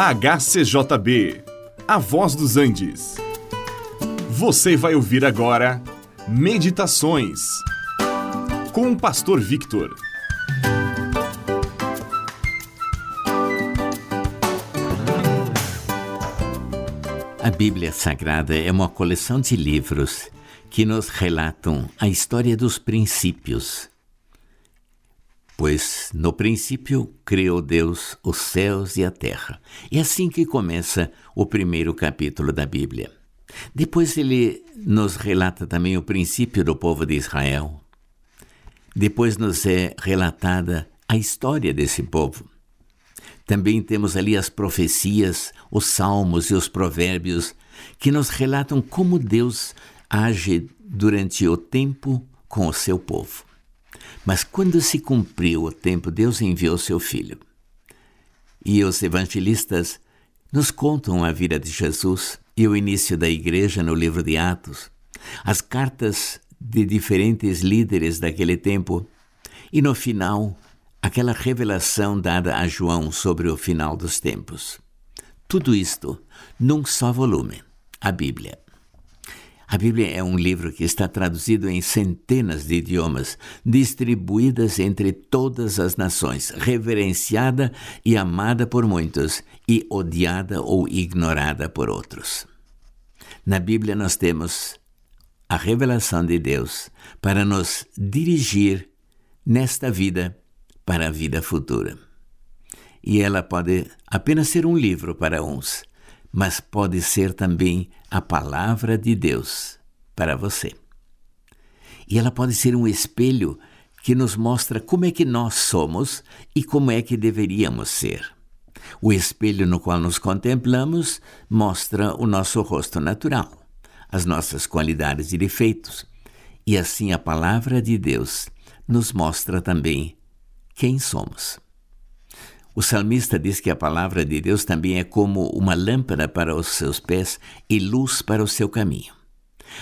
HCJB, A Voz dos Andes. Você vai ouvir agora Meditações com o Pastor Victor. A Bíblia Sagrada é uma coleção de livros que nos relatam a história dos princípios Pois no princípio criou Deus os céus e a terra. É assim que começa o primeiro capítulo da Bíblia. Depois ele nos relata também o princípio do povo de Israel. Depois nos é relatada a história desse povo. Também temos ali as profecias, os salmos e os provérbios que nos relatam como Deus age durante o tempo com o seu povo. Mas quando se cumpriu o tempo, Deus enviou seu filho. E os evangelistas nos contam a vida de Jesus e o início da igreja no livro de Atos, as cartas de diferentes líderes daquele tempo e no final aquela revelação dada a João sobre o final dos tempos. Tudo isto num só volume, a Bíblia. A Bíblia é um livro que está traduzido em centenas de idiomas, distribuídas entre todas as nações, reverenciada e amada por muitos e odiada ou ignorada por outros. Na Bíblia nós temos a revelação de Deus para nos dirigir nesta vida para a vida futura. E ela pode apenas ser um livro para uns, mas pode ser também a palavra de Deus para você. E ela pode ser um espelho que nos mostra como é que nós somos e como é que deveríamos ser. O espelho no qual nos contemplamos mostra o nosso rosto natural, as nossas qualidades e defeitos. E assim a palavra de Deus nos mostra também quem somos. O salmista diz que a palavra de Deus também é como uma lâmpada para os seus pés e luz para o seu caminho.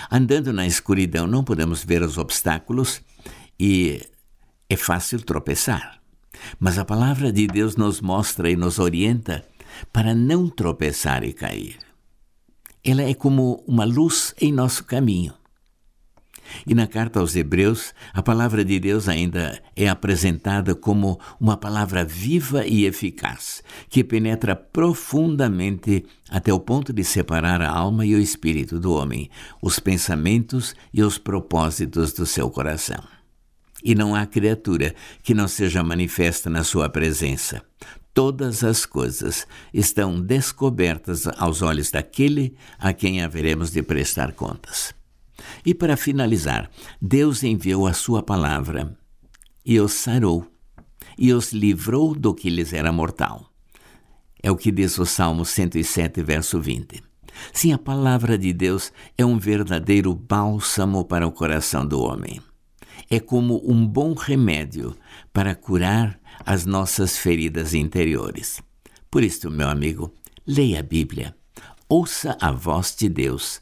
Andando na escuridão, não podemos ver os obstáculos e é fácil tropeçar. Mas a palavra de Deus nos mostra e nos orienta para não tropeçar e cair. Ela é como uma luz em nosso caminho. E na carta aos Hebreus, a palavra de Deus ainda é apresentada como uma palavra viva e eficaz, que penetra profundamente até o ponto de separar a alma e o espírito do homem, os pensamentos e os propósitos do seu coração. E não há criatura que não seja manifesta na sua presença. Todas as coisas estão descobertas aos olhos daquele a quem haveremos de prestar contas. E para finalizar, Deus enviou a sua palavra e os sarou e os livrou do que lhes era mortal. É o que diz o Salmo 107, verso 20. Sim, a palavra de Deus é um verdadeiro bálsamo para o coração do homem. É como um bom remédio para curar as nossas feridas interiores. Por isso, meu amigo, leia a Bíblia, ouça a voz de Deus